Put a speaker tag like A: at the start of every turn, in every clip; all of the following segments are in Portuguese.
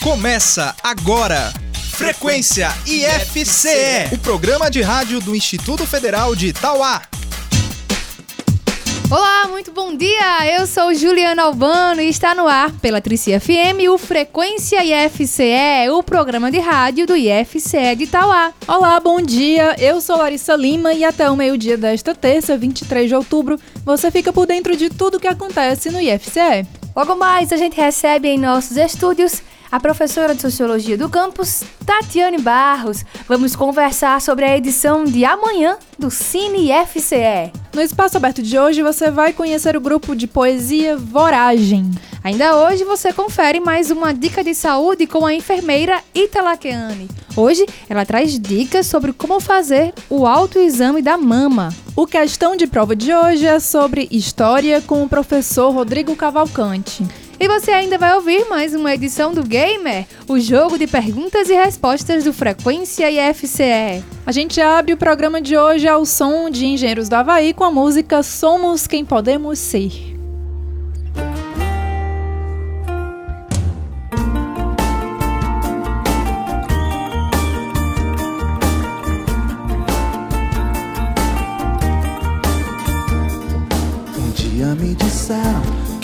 A: Começa agora. Frequência IFCE, o programa de rádio do Instituto Federal de Itauá.
B: Olá, muito bom dia! Eu sou Juliana Albano e está no ar pela Tricia FM o Frequência IFCE, o programa de rádio do IFCE de Itauá.
C: Olá, bom dia! Eu sou Larissa Lima e até o meio-dia desta terça, 23 de outubro, você fica por dentro de tudo que acontece no IFCE.
B: Logo mais, a gente recebe em nossos estúdios a professora de Sociologia do campus, Tatiane Barros. Vamos conversar sobre a edição de amanhã do Cine FCE.
C: No espaço aberto de hoje, você vai conhecer o grupo de poesia Voragem.
B: Ainda hoje, você confere mais uma dica de saúde com a enfermeira Italaqueane. Hoje, ela traz dicas sobre como fazer o autoexame da mama.
C: O questão de prova de hoje é sobre história com o professor Rodrigo Cavalcante.
B: E você ainda vai ouvir mais uma edição do Gamer, o jogo de perguntas e respostas do Frequência IFCE.
C: A gente abre o programa de hoje ao som de Engenheiros do Havaí com a música Somos Quem Podemos Ser.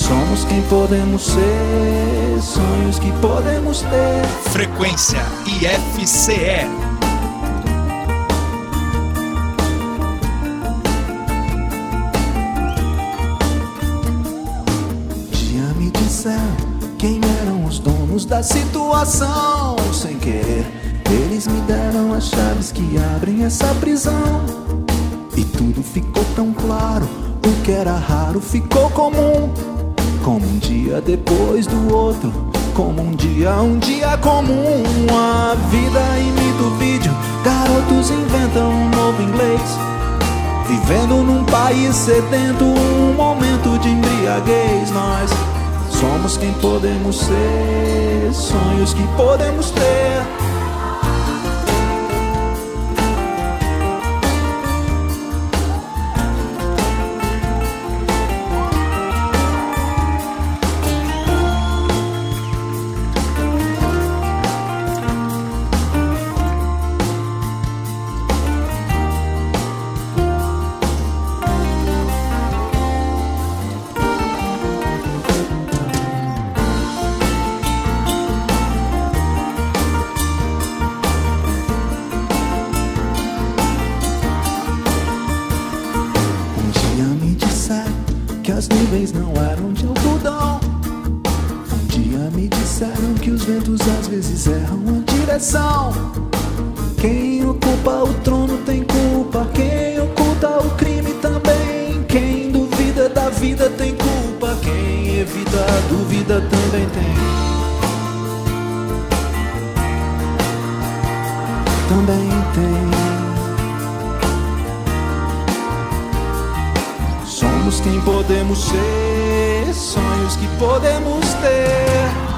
D: somos quem podemos ser, sonhos que podemos ter.
A: Frequência IFCE.
D: Dia me disseram quem eram os donos da situação. Sem querer, eles me deram as chaves que abrem essa prisão. E tudo ficou tão claro, o que era raro ficou comum. Como um dia depois do outro, como um dia, um dia comum. A vida imita o vídeo, garotos inventam um novo inglês. Vivendo num país sedento, um momento de embriaguez, nós somos quem podemos ser, sonhos que podemos ter. Também tem. Somos quem podemos ser, sonhos que podemos ter.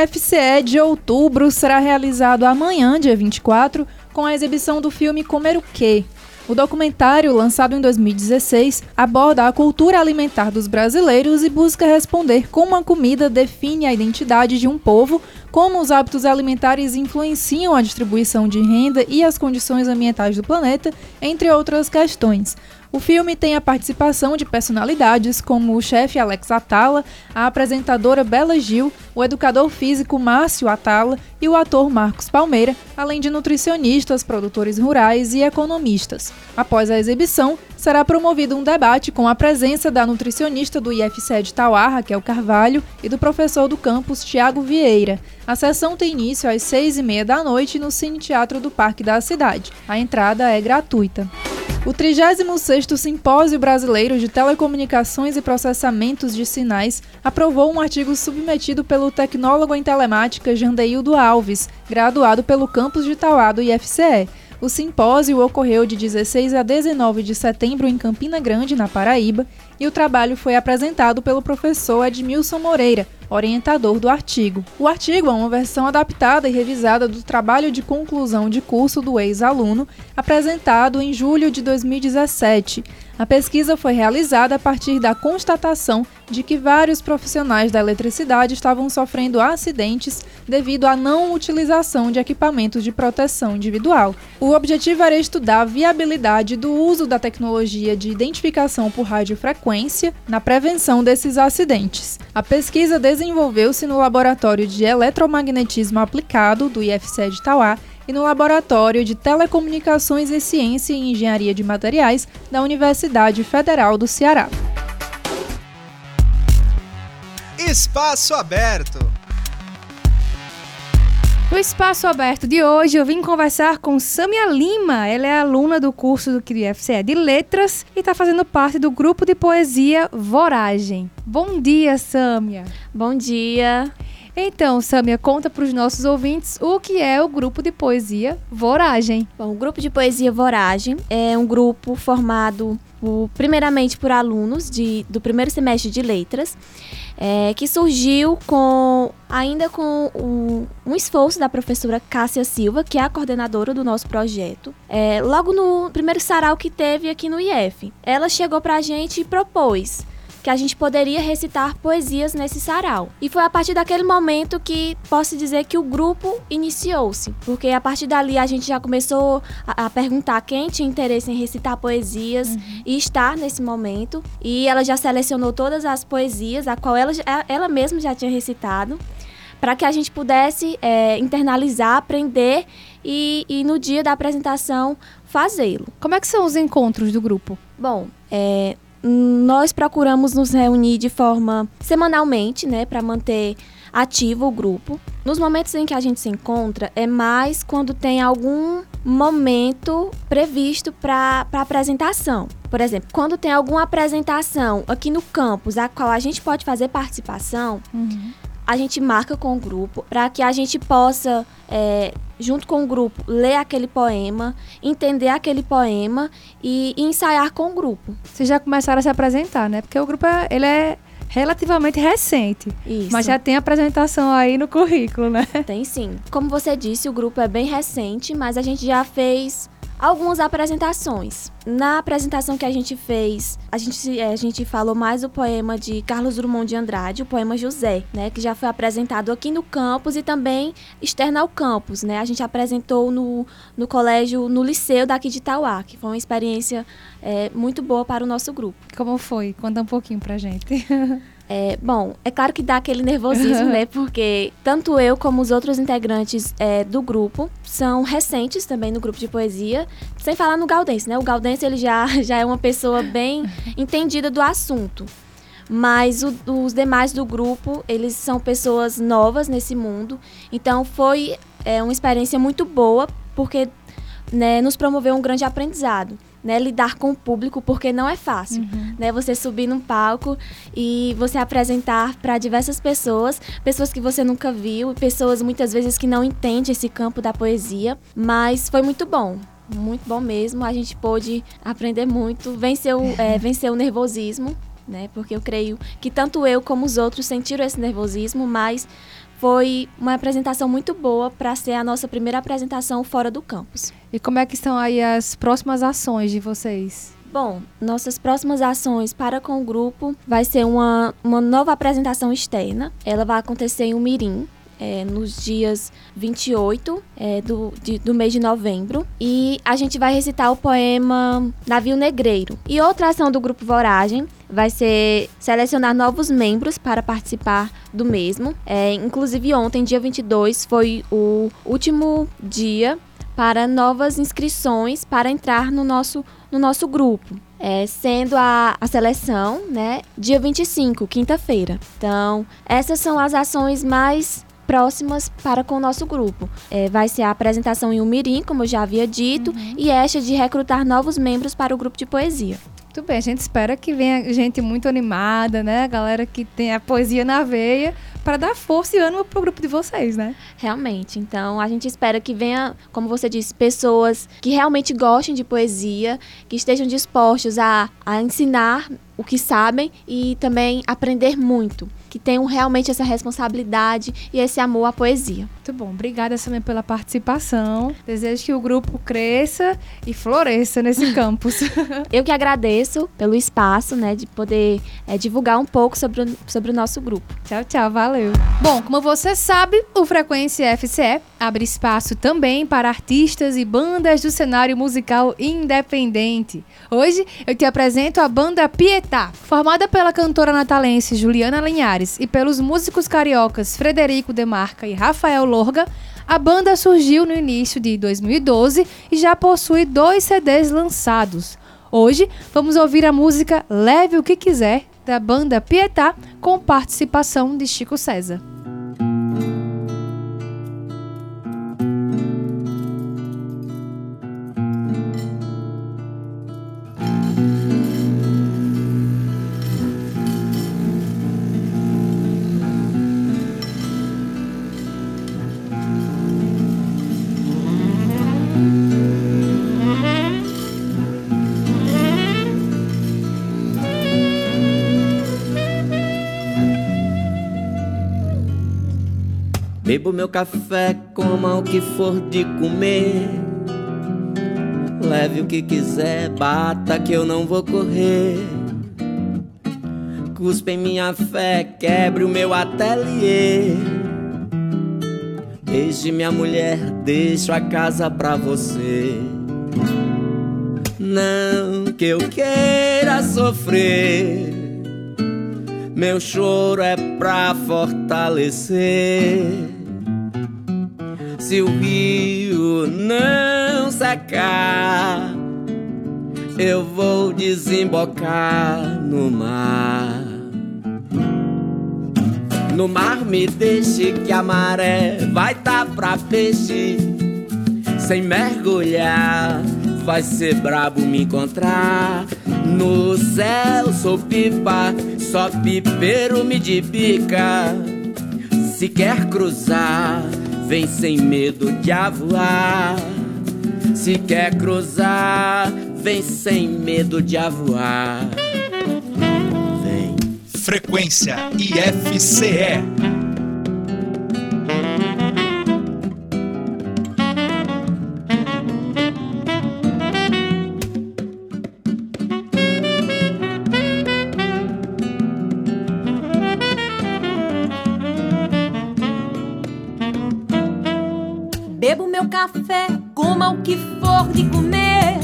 C: O Cine FCE de outubro será realizado amanhã, dia 24, com a exibição do filme Comer o Quê? O documentário, lançado em 2016, aborda a cultura alimentar dos brasileiros e busca responder como a comida define a identidade de um povo, como os hábitos alimentares influenciam a distribuição de renda e as condições ambientais do planeta, entre outras questões. O filme tem a participação de personalidades como o chefe Alex Atala, a apresentadora Bela Gil, o educador físico Márcio Atala e o ator Marcos Palmeira, além de nutricionistas, produtores rurais e economistas. Após a exibição, será promovido um debate com a presença da nutricionista do IFCE de Tauá, Raquel Carvalho, e do professor do campus, Tiago Vieira. A sessão tem início às seis e meia da noite no Cine Teatro do Parque da Cidade. A entrada é gratuita. O 36º Simpósio Brasileiro de Telecomunicações e Processamentos de Sinais aprovou um artigo submetido pelo tecnólogo em telemática Jandeildo Alves, graduado pelo campus de Tauá do IFCE. O simpósio ocorreu de 16 a 19 de setembro em Campina Grande, na Paraíba, e o trabalho foi apresentado pelo professor Edmilson Moreira, orientador do artigo. O artigo é uma versão adaptada e revisada do trabalho de conclusão de curso do ex-aluno, apresentado em julho de 2017. A pesquisa foi realizada a partir da constatação de que vários profissionais da eletricidade estavam sofrendo acidentes devido à não utilização de equipamentos de proteção individual. O objetivo era estudar a viabilidade do uso da tecnologia de identificação por radiofrequência na prevenção desses acidentes. A pesquisa desenvolveu-se no Laboratório de Eletromagnetismo Aplicado do IFC de Tauá e no Laboratório de Telecomunicações e Ciência e Engenharia de Materiais da Universidade Federal do Ceará.
A: Espaço Aberto.
B: No Espaço Aberto de hoje, eu vim conversar com Samia Lima. Ela é aluna do curso do CRIFCE de Letras e está fazendo parte do grupo de poesia Voragem. Bom dia, Samia.
E: Bom dia.
B: Então, Samia, conta para os nossos ouvintes o que é o grupo de poesia Voragem.
E: Bom, o grupo de poesia Voragem é um grupo formado primeiramente por alunos de, do primeiro semestre de letras, é, que surgiu com ainda com um, um, esforço da professora Cássia Silva, que é a coordenadora do nosso projeto. É, logo no primeiro sarau que teve aqui no IF, ela chegou para a gente e propôs que a gente poderia recitar poesias nesse sarau. E foi a partir daquele momento que posso dizer que o grupo iniciou-se, porque a partir dali a gente já começou a, a perguntar quem tinha interesse em recitar poesias uhum. e estar nesse momento. E ela já selecionou todas as poesias, a qual ela, ela mesma já tinha recitado para que a gente pudesse é, internalizar, aprender e, e, no dia da apresentação fazê-lo.
B: Como é que são os encontros do grupo?
E: Bom, é, nós procuramos nos reunir de forma semanalmente, né, para manter ativo o grupo. Nos momentos em que a gente se encontra, é mais quando tem algum momento previsto para apresentação. Por exemplo, quando tem alguma apresentação aqui no campus, a qual a gente pode fazer participação, uhum a gente marca com o grupo para que a gente possa, é, junto com o grupo, ler aquele poema, entender aquele poema e, e, ensaiar com o grupo.
B: Vocês já começaram a se apresentar, né? Porque o grupo é, ele é relativamente recente.
E: Isso.
B: Mas já tem apresentação aí no currículo, né?
E: Tem sim. Como você disse, o grupo é bem recente, mas a gente já fez algumas apresentações. Na apresentação que a gente fez, a gente, é, a gente falou mais o poema de Carlos Drummond de Andrade, o poema José, né, que já foi apresentado aqui no campus e também externo ao campus, né? A gente apresentou no, no colégio, no liceu daqui de Itauá, que foi uma experiência é, muito boa para o nosso grupo.
B: Como foi? Conta um pouquinho pra gente.
E: É, bom, é claro que dá aquele nervosismo, né? Porque tanto eu como os outros integrantes é, do grupo são recentes também no grupo de poesia, sem falar no Galdense, né? O Galdense ele já, já é uma pessoa bem entendida do assunto. Mas o, os demais do grupo, eles são pessoas novas nesse mundo. Então foi é, uma experiência muito boa, porque né, nos promoveu um grande aprendizado né, lidar com o público, porque não é fácil, uhum. né? Você subir num palco e você apresentar para diversas pessoas, pessoas que você nunca viu, pessoas muitas vezes que não entendem esse campo da poesia, mas foi muito bom. Muito bom mesmo, a gente pôde aprender muito, venceu, é, venceu o nervosismo, né? Porque eu creio que tanto eu como os outros sentiram esse nervosismo, mas foi uma apresentação muito boa para ser a nossa primeira apresentação fora do campus.
B: E como é que estão aí as próximas ações de vocês?
E: Bom, nossas próximas ações para com o grupo vai ser uma, uma nova apresentação externa. Ela vai acontecer em Umirim, é, nos dias 28 é, do, de, do mês de novembro. E a gente vai recitar o poema Navio Negreiro. E outra ação do Grupo Voragem vai ser selecionar novos membros para participar do mesmo. É, inclusive, ontem, dia 22, foi o último dia para novas inscrições para entrar no nosso, no nosso grupo. é, sendo a, a seleção, né, dia 25, quinta-feira. Então, essas são as ações mais próximas para com o nosso grupo. É, vai ser a apresentação em Umirim, como eu já havia dito, uhum. e esta de recrutar novos membros para o grupo de poesia.
B: Muito bem, a gente espera que venha gente muito animada, né? Galera que tem a poesia na veia para dar força e ânimo pro grupo de vocês, né?
E: Realmente. Então, a gente espera que venha, como você disse, pessoas que realmente gostem de poesia, que estejam dispostos a, a ensinar o que sabem e também aprender muito que tenham realmente essa responsabilidade e esse amor à poesia.
B: Muito bom. Obrigada também pela participação. Desejo que o grupo cresça e floresça nesse campus.
E: Eu que agradeço pelo espaço, né, de poder é, divulgar um pouco sobre o, sobre o nosso grupo.
B: Tchau, tchau. Valeu. Bom, como você sabe, o Frequência FCE abre espaço também para artistas e bandas do cenário musical independente. Hoje eu te apresento a banda Pietá, formada pela cantora natalense Juliana Linhares e pelos músicos cariocas Frederico Demarca e Rafael A banda surgiu no início de 2012 e já possui dois CDs lançados. Hoje vamos ouvir a música Leve o que quiser da banda Pietá com participação de Chico César.
F: Meu café, coma o que for de comer. Leve o que quiser, bata que eu não vou correr. Cuspe em minha fé, quebre o meu ateliê. Beije minha mulher, deixo a casa pra você. Não que eu queira sofrer. Meu choro é pra fortalecer se o rio não secar, eu vou desembocar no mar. No mar me deixe que a maré vai tá pra peixe. Sem mergulhar, vai ser brabo me encontrar. No céu sou pipa, só pipeiro me de. Se quer cruzar, Vem sem medo de avoar. Se quer cruzar, vem sem medo de avoar.
A: Vem. Frequência IFCE.
G: Café, coma o que for de comer.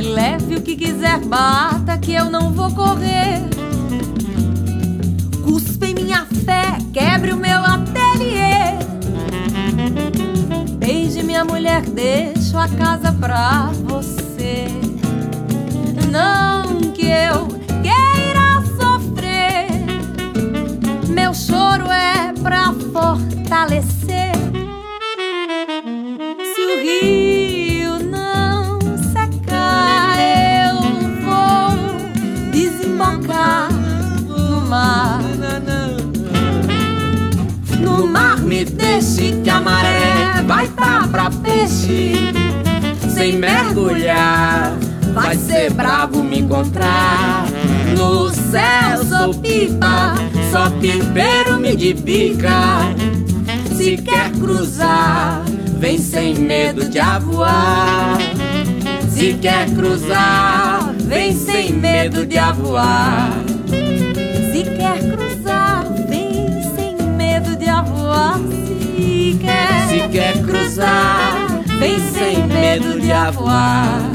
G: Leve o que quiser, bata que eu não vou correr. Cuspe em minha fé, quebre o meu ateliê. Beije minha mulher, deixo a casa pra você. Não que eu queira sofrer, meu choro é pra fortalecer.
F: Peixe. Sem mergulhar, vai ser bravo me encontrar. No céu sou pipa, só pipeiro me de pica. Se quer cruzar Vem sem medo de avoar. Se quer cruzar, vem sem medo de avoar.
G: Se quer cruzar, vem sem medo de avoar. Se quer,
F: Se quer cruzar, vem sem medo de avoar.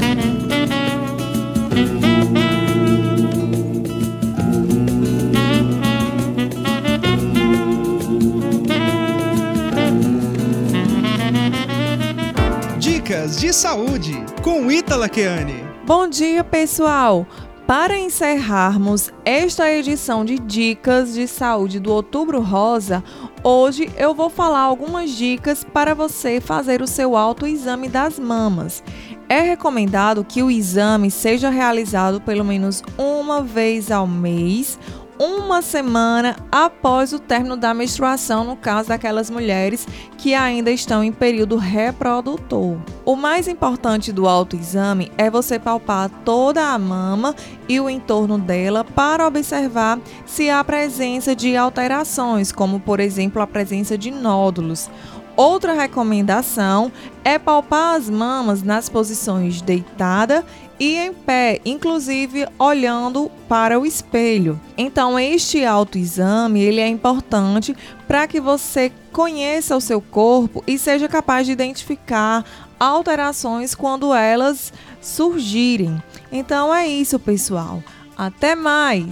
A: Dicas de saúde com Ítala Keane.
H: Bom dia, pessoal! Para encerrarmos esta edição de Dicas de Saúde do Outubro Rosa, hoje eu vou falar algumas dicas para você fazer o seu autoexame das mamas. É recomendado que o exame seja realizado pelo menos uma vez ao mês uma semana após o término da menstruação, no caso daquelas mulheres que ainda estão em período reprodutor. O mais importante do autoexame é você palpar toda a mama e o entorno dela para observar se há presença de alterações, como por exemplo a presença de nódulos. Outra recomendação é palpar as mamas nas posições deitada e em pé, inclusive olhando para o espelho. Então, este autoexame ele é importante para que você conheça o seu corpo e seja capaz de identificar alterações quando elas surgirem. Então é isso, pessoal. Até mais.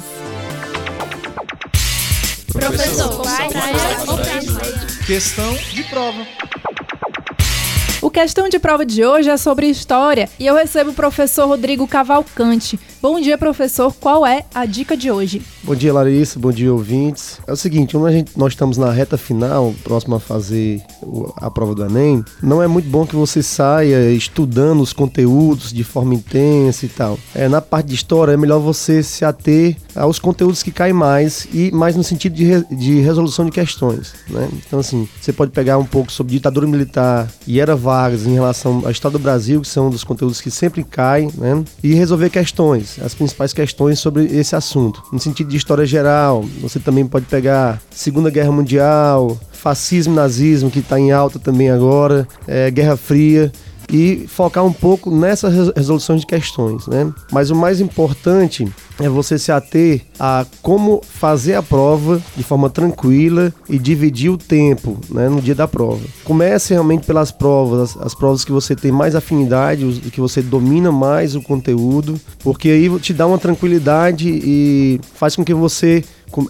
A: Professor, questão de prova.
C: Questão de prova de hoje é sobre história e eu recebo o professor Rodrigo Cavalcante. Bom dia, professor. Qual é a dica de hoje?
I: Bom dia, Larissa. Bom dia, ouvintes. É o seguinte, como a gente, nós estamos na reta final, próximo a fazer a prova do Enem, não é muito bom que você saia estudando os conteúdos de forma intensa e tal. É, na parte de história, é melhor você se ater aos conteúdos que caem mais e mais no sentido de, re, de resolução de questões. Né? Então, assim, você pode pegar um pouco sobre ditadura militar e era Vargas em relação à história do Brasil, que são um dos conteúdos que sempre caem, né? e resolver questões as principais questões sobre esse assunto. No sentido de história geral, você também pode pegar Segunda Guerra Mundial, fascismo, nazismo, que está em alta também agora, é, Guerra Fria e focar um pouco nessa resolução de questões, né? Mas o mais importante é você se ater a como fazer a prova de forma tranquila e dividir o tempo né, no dia da prova. Comece realmente pelas provas, as, as provas que você tem mais afinidade, que você domina mais o conteúdo, porque aí te dá uma tranquilidade e faz com que você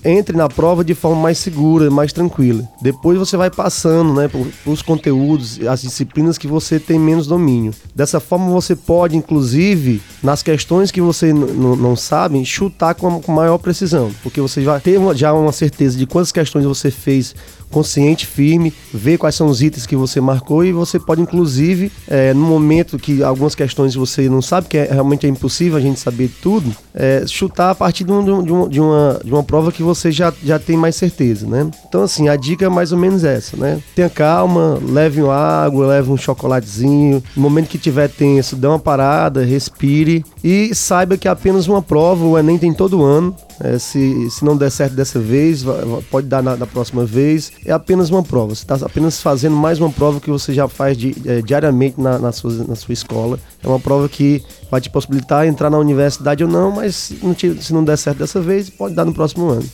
I: entre na prova de forma mais segura, mais tranquila. Depois você vai passando, né, por, os conteúdos, as disciplinas que você tem menos domínio. Dessa forma você pode, inclusive, nas questões que você não sabe, chutar com, com maior precisão, porque você vai ter já uma certeza de quantas questões você fez consciente, firme, ver quais são os itens que você marcou e você pode, inclusive, é, no momento que algumas questões você não sabe, que é, realmente é impossível a gente saber tudo, é, chutar a partir de, um, de, um, de, uma, de uma prova que você já, já tem mais certeza, né? Então, assim, a dica é mais ou menos essa, né? Tenha calma, leve uma água, leve um chocolatezinho. No momento que tiver tenso, dê uma parada, respire e saiba que apenas uma prova, o Enem tem todo ano. É, se, se não der certo dessa vez, pode dar na, na próxima vez. É apenas uma prova. Você está apenas fazendo mais uma prova que você já faz é, diariamente na, na, sua, na sua escola. É uma prova que vai te possibilitar entrar na universidade ou não, mas não, te, se não der certo dessa vez, pode dar no próximo ano.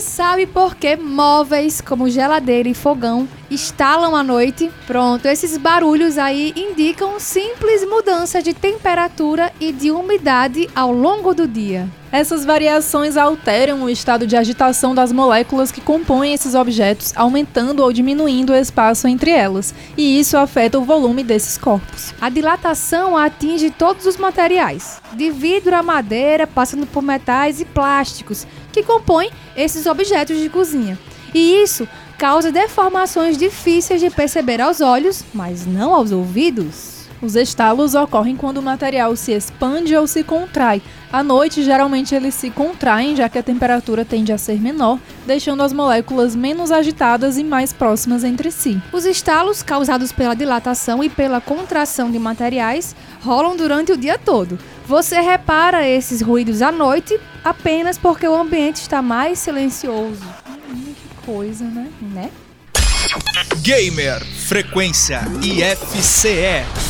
B: Você sabe por que móveis como geladeira e fogão estalam à noite? Pronto, esses barulhos aí indicam simples mudança de temperatura e de umidade ao longo do dia.
C: Essas variações alteram o estado de agitação das moléculas que compõem esses objetos, aumentando ou diminuindo o espaço entre elas, e isso afeta o volume desses corpos.
B: A dilatação atinge todos os materiais, de vidro a madeira, passando por metais e plásticos, que compõem esses objetos de cozinha. E isso causa deformações difíceis de perceber aos olhos, mas não aos ouvidos.
C: Os estalos ocorrem quando o material se expande ou se contrai. À noite, geralmente eles se contraem, já que a temperatura tende a ser menor, deixando as moléculas menos agitadas e mais próximas entre si.
B: Os estalos, causados pela dilatação e pela contração de materiais, rolam durante o dia todo. Você repara esses ruídos à noite apenas porque o ambiente está mais silencioso.
C: Hum, que coisa, né?
B: Né?
A: Gamer Frequência IFCE.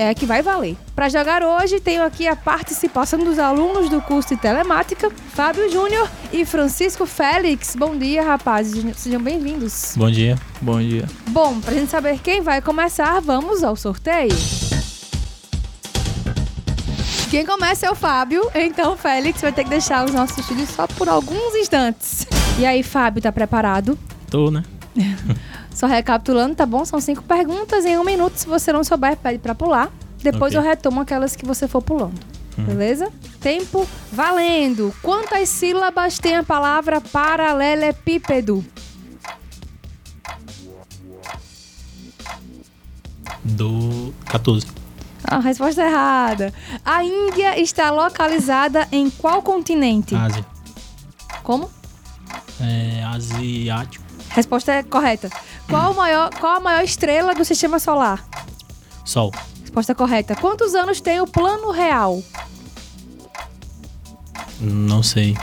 B: é que vai valer. Para jogar hoje, tenho aqui a participação dos alunos do curso de telemática, Fábio Júnior e Francisco Félix. Bom dia, rapazes. Sejam bem-vindos.
J: Bom dia. Bom dia.
B: Bom, pra gente saber quem vai começar, vamos ao sorteio. Quem começa é o Fábio, então o Félix vai ter que deixar os nossos estúdios só por alguns instantes. E aí, Fábio, tá preparado?
J: Tô, né?
B: Só recapitulando, tá bom? São cinco perguntas em um minuto. Se você não souber, pede pra pular. Depois
J: Ok.
B: eu retomo aquelas que você for pulando. Beleza? Tempo valendo. Quantas sílabas tem a palavra paralelepípedo?
J: Do 14.
B: A resposta errada. A Índia está localizada em qual continente?
J: Ásia.
B: Como?
J: É, asiático.
B: Resposta é correta. Qual, o maior, qual a maior estrela do sistema solar?
J: Sol.
B: Resposta correta. Quantos anos tem o plano real?
J: Não sei.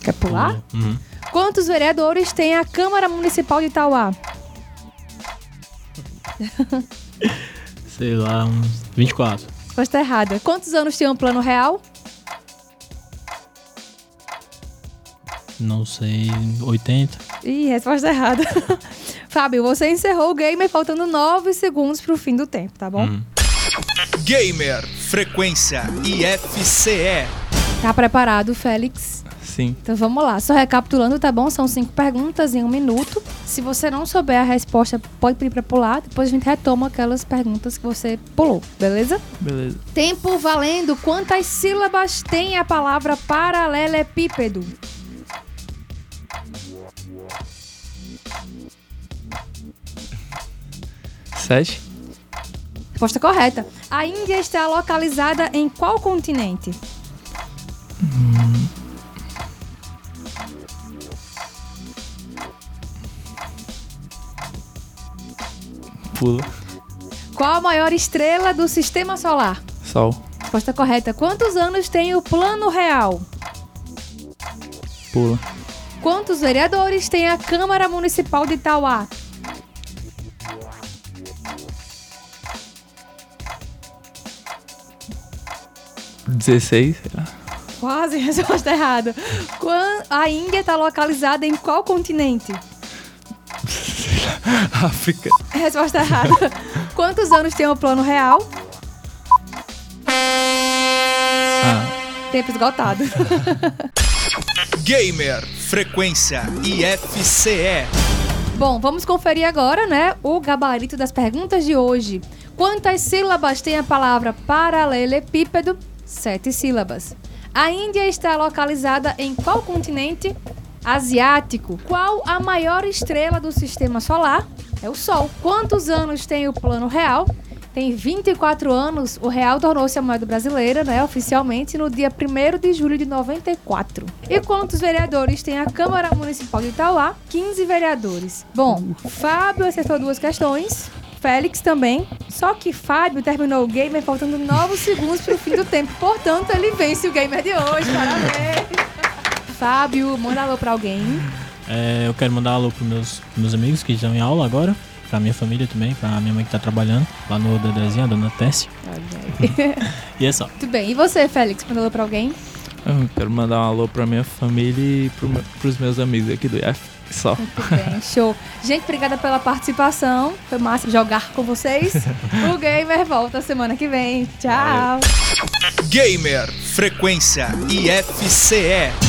B: Quer pular?
J: Uhum.
B: Quantos vereadores tem a Câmara Municipal de Itauá?
J: Sei lá, uns 24.
B: Resposta errada. Quantos anos tem o plano real?
J: Não sei, 80.
B: Ih, resposta errada. Fábio, você encerrou o game faltando 9 segundos pro fim do tempo, tá bom?
J: Hum.
A: Gamer Frequência IFCE.
B: Tá preparado, Félix?
J: Sim.
B: Então vamos lá. Só recapitulando, tá bom? São cinco perguntas em um minuto. Se você não souber a resposta, pode pedir pra pular. Depois a gente retoma aquelas perguntas que você pulou, beleza?
J: Beleza.
B: Tempo valendo. Quantas sílabas tem a palavra paralelepípedo? Resposta correta. A Índia está localizada em qual continente?
J: Pula.
B: Qual a maior estrela do sistema solar?
J: Sol.
B: Resposta correta. Quantos anos tem o plano real?
J: Pula.
B: Quantos vereadores tem a Câmara Municipal de Itauá?
J: Dezesseis.
B: Quase, resposta errada. Quan- A Índia está localizada em qual continente?
J: África.
B: Resposta errada. Quantos anos tem o plano real?
J: Ah.
B: Tempo esgotado.
A: Gamer Frequência IFCE.
B: Bom, vamos conferir agora, né, o gabarito das perguntas de hoje. Quantas sílabas tem a palavra paralelepípedo? Sete sílabas. A Índia está localizada em qual continente? Asiático. Qual a maior estrela do sistema solar? É o Sol. Quantos anos tem o plano real? Tem 24 anos. O real tornou-se a moeda brasileira, né, oficialmente, no dia 1 de julho de 94. E quantos vereadores tem a Câmara Municipal de Itauá? 15 vereadores. Bom, Fábio acertou duas questões. Félix também. Só que Fábio terminou o gamer faltando 9 segundos pro fim do tempo. Portanto, ele vence o gamer de hoje. Parabéns. Fábio, manda alô pra alguém.
J: É, eu quero mandar alô pros meus, meus amigos que estão em aula agora. Pra minha família também, pra minha mãe que tá trabalhando lá no Dedezinho, a dona Tessia. E é só.
B: Muito bem. E você, Félix, manda alô pra alguém?
K: Eu quero mandar um alô pra minha família e pro, pros meus amigos aqui do IF. Só.
B: Muito bem, show. Gente, obrigada pela participação. Foi massa jogar com vocês. O Gamer volta semana que vem. Tchau.
A: Gamer Frequência IFCE.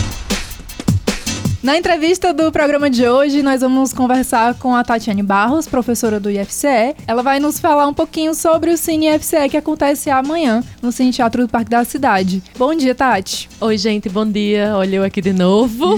C: Na entrevista do programa de hoje, nós vamos conversar com a Tatiane Barros, professora do IFCE. Ela vai nos falar um pouquinho sobre o Cine IFCE que acontece amanhã no Cine Teatro do Parque da Cidade. Bom dia, Tati.
L: Oi, gente, bom dia. Olha eu aqui de novo.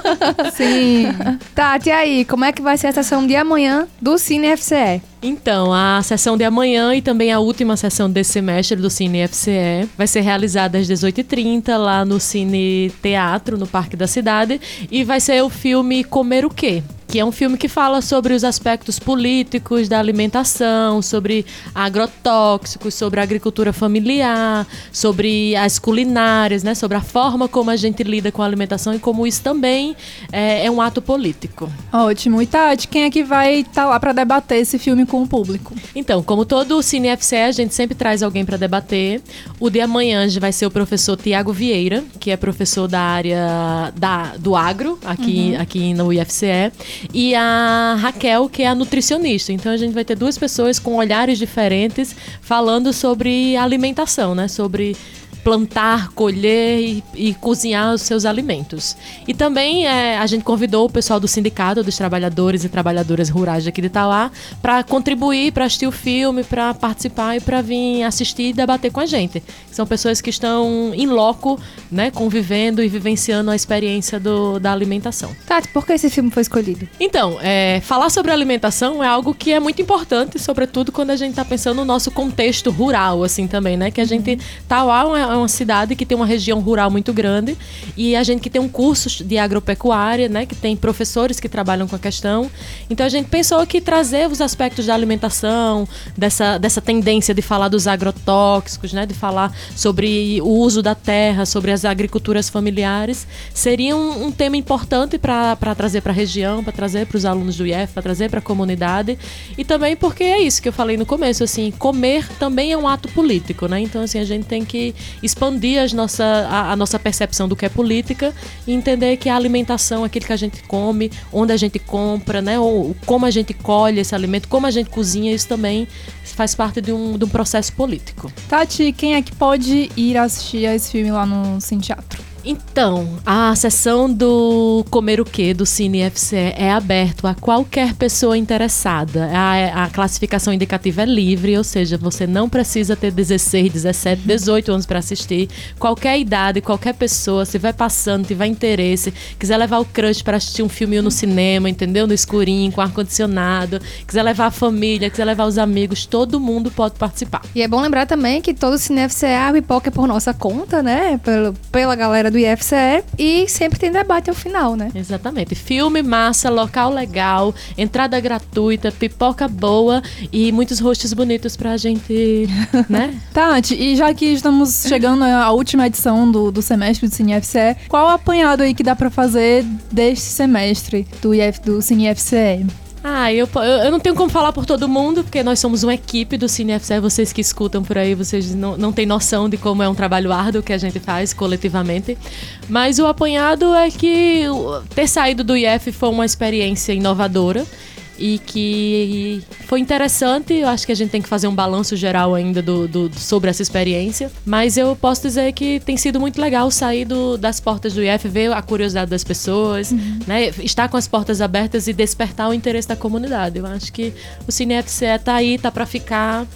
B: Sim. Tati, e aí, como é que vai ser a sessão de amanhã do Cine FCE?
L: Então, a sessão de amanhã e também a última sessão desse semestre do Cine FCE vai ser realizada às 18h30 lá no Cine Teatro, no Parque da Cidade. E vai ser o filme Comer o Quê? Que é um filme que fala sobre os aspectos políticos da alimentação, sobre agrotóxicos, sobre a agricultura familiar, sobre as culinárias, né? Sobre a forma como a gente lida com a alimentação e como isso também é, é um ato político.
C: Ótimo. E Tati, quem é que vai estar lá para debater esse filme com o público?
L: Então, como todo Cine FCE, a gente sempre traz alguém para debater. O de amanhã vai ser o professor Tiago Vieira, que é professor da área da, do agro, aqui,
C: Uhum.
L: aqui no IFCE. E a Raquel, que é a nutricionista. Então, a gente vai ter duas pessoas com olhares diferentes falando sobre alimentação, né? Sobre plantar, colher e, e cozinhar os seus alimentos. E também é, a gente convidou o pessoal do Sindicato dos Trabalhadores e Trabalhadoras Rurais aqui de Itauá para contribuir, para assistir o filme, para participar e para vir assistir e debater com a gente. São pessoas que estão em loco, né, convivendo e vivenciando a experiência do, da alimentação.
B: Tati, por que esse filme foi escolhido?
L: Então, é, falar sobre alimentação é algo que é muito importante, sobretudo quando a gente está pensando no nosso contexto rural, assim, também, né? Que a gente... Tauá é uma cidade que tem uma região rural muito grande e a gente que tem um curso de agropecuária, né? Que tem professores que trabalham com a questão. Então, a gente pensou que trazer os aspectos da alimentação, dessa, dessa tendência de falar dos agrotóxicos, né? De falar sobre o uso da terra, sobre as agriculturas familiares, seria um, um tema importante para trazer para a região, para trazer para os alunos do IEF, para trazer para a comunidade. E também porque é isso que eu falei no começo, assim, comer também é um ato político, né? Então, assim, a gente tem que expandir as nossa, a, a nossa percepção do que é política e entender que a alimentação, aquilo que a gente come, onde a gente compra, né? Ou como a gente colhe esse alimento, como a gente cozinha, isso também faz parte de um, de um processo político.
C: Tati, quem é que pode ir assistir a esse filme lá no Cine Teatro?
L: Então, a sessão do Comer o Quê, do Cine FCE, é aberto a qualquer pessoa interessada. A, a classificação indicativa é livre, ou seja, você não precisa ter 16, 17, 18 anos para assistir. Qualquer idade, qualquer pessoa, se vai passando, tiver interesse, quiser levar o crush para assistir um filminho no cinema, entendeu? No escurinho, com ar-condicionado, quiser levar a família, quiser levar os amigos, todo mundo pode participar.
B: E é bom lembrar também que todo o Cine FCE, a pipoca é por nossa conta, né? Pelo, pela galera do IFCE. E sempre tem debate ao final, né?
L: Exatamente. Filme massa, local legal, entrada gratuita, pipoca boa e muitos rostos bonitos pra gente, né?
C: Tati, e já que estamos chegando à última edição do, do semestre do Cine FCE, qual o apanhado aí que dá pra fazer deste semestre do, IF, do Cine FCE?
L: Ah, eu, eu, não tenho como falar por todo mundo, porque nós somos uma equipe do Cine FCE, vocês que escutam por aí, vocês não, não têm noção de como é um trabalho árduo que a gente faz coletivamente. Mas o apanhado é que ter saído do IF foi uma experiência inovadora e que foi interessante. Eu acho que a gente tem que fazer um balanço geral ainda do, do- sobre essa experiência. Mas eu posso dizer que tem sido muito legal sair do- das portas do IF, ver a curiosidade das pessoas, né? Estar com as portas abertas e despertar o interesse da comunidade. Eu acho que o Cine FCE tá aí, tá para ficar.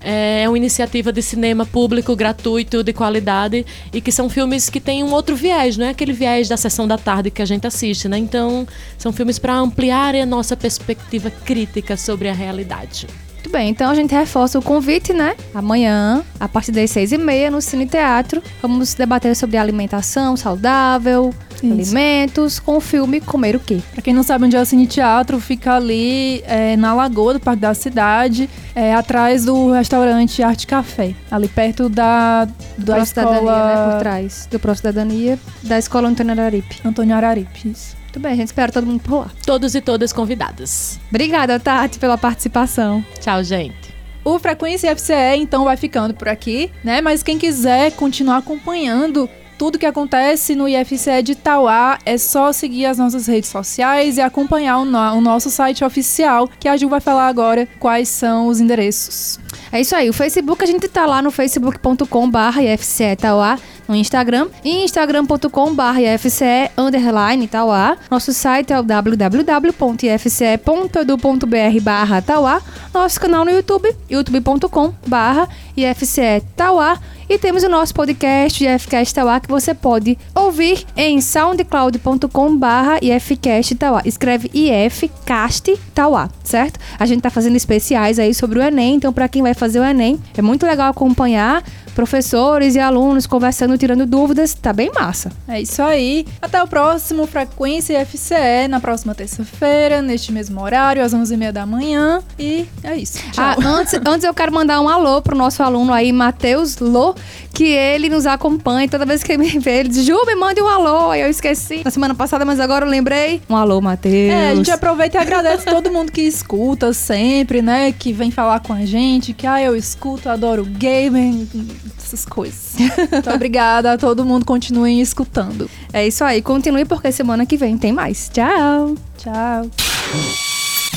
L: É uma iniciativa de cinema público, gratuito, de qualidade e que são filmes que têm um outro viés, não é aquele viés da sessão da tarde que a gente assiste, né? Então, são filmes para ampliarem a nossa perspectiva crítica sobre a realidade.
B: Muito bem, então a gente reforça o convite, né? Amanhã, a partir das seis e meia, no Cine Teatro, vamos debater sobre alimentação saudável, alimentos, com o filme Comer o Quê?
C: Pra quem não sabe onde é o Cine Teatro, fica ali é, na Lagoa do Parque da Cidade, é, atrás do restaurante Arte Café, ali perto da, da
B: Pro
C: escola
B: Cidadania, né? Por trás do Pro Cidadania, da Escola Antônio Araripe.
C: Antônio Araripe. Isso.
B: Muito bem, a gente espera todo mundo por lá.
L: Todos e todas convidadas.
B: Obrigada, Tati, pela participação.
L: Tchau, gente.
C: O Frequência FCE, então, vai ficando por aqui, né? Mas quem quiser continuar acompanhando tudo que acontece no IFCE de Itauá, é só seguir as nossas redes sociais e acompanhar o, no- o nosso site oficial, que a Ju vai falar agora quais são os endereços.
B: É isso aí, o Facebook, a gente tá lá no facebook.com barra IFCE Tauá, no Instagram, e instagram.com barra IFCE underline Tauá. Nosso site é o www.ifce.edu.br barra Tauá. Nosso canal no YouTube, youtube.com barra IFCE Tauá. E temos o nosso podcast IFCast Tauá que você pode ouvir em soundcloud.com barra IFCast Tauá. Escreve IFCast Tauá, certo? A gente tá fazendo especiais aí sobre o Enem, então para quem vai fazer o Enem, é muito legal acompanhar, professores e alunos conversando, tirando dúvidas. Tá bem massa.
C: É isso aí. Até o próximo Frequência FCE, na próxima terça-feira, neste mesmo horário, às 11h30 da manhã. E é isso. Tchau.
B: Ah, antes, antes eu quero mandar um alô pro nosso aluno aí, Matheus Lô, que ele nos acompanha. Toda vez que ele me vê, ele diz, Ju, me mande um alô. Aí eu esqueci na semana passada, mas agora eu lembrei. Um alô, Matheus.
C: É, a gente aproveita e agradece todo mundo que escuta sempre, né? Que vem falar com a gente, que ah, eu escuto, adoro gaming, essas coisas. Então, obrigada a todo mundo, continuem escutando.
B: É isso aí, continue porque semana que vem tem mais. Tchau.
C: Tchau.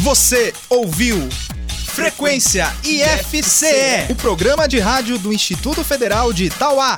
A: Você ouviu Frequência IFCE, o programa de rádio do Instituto Federal de Itauá.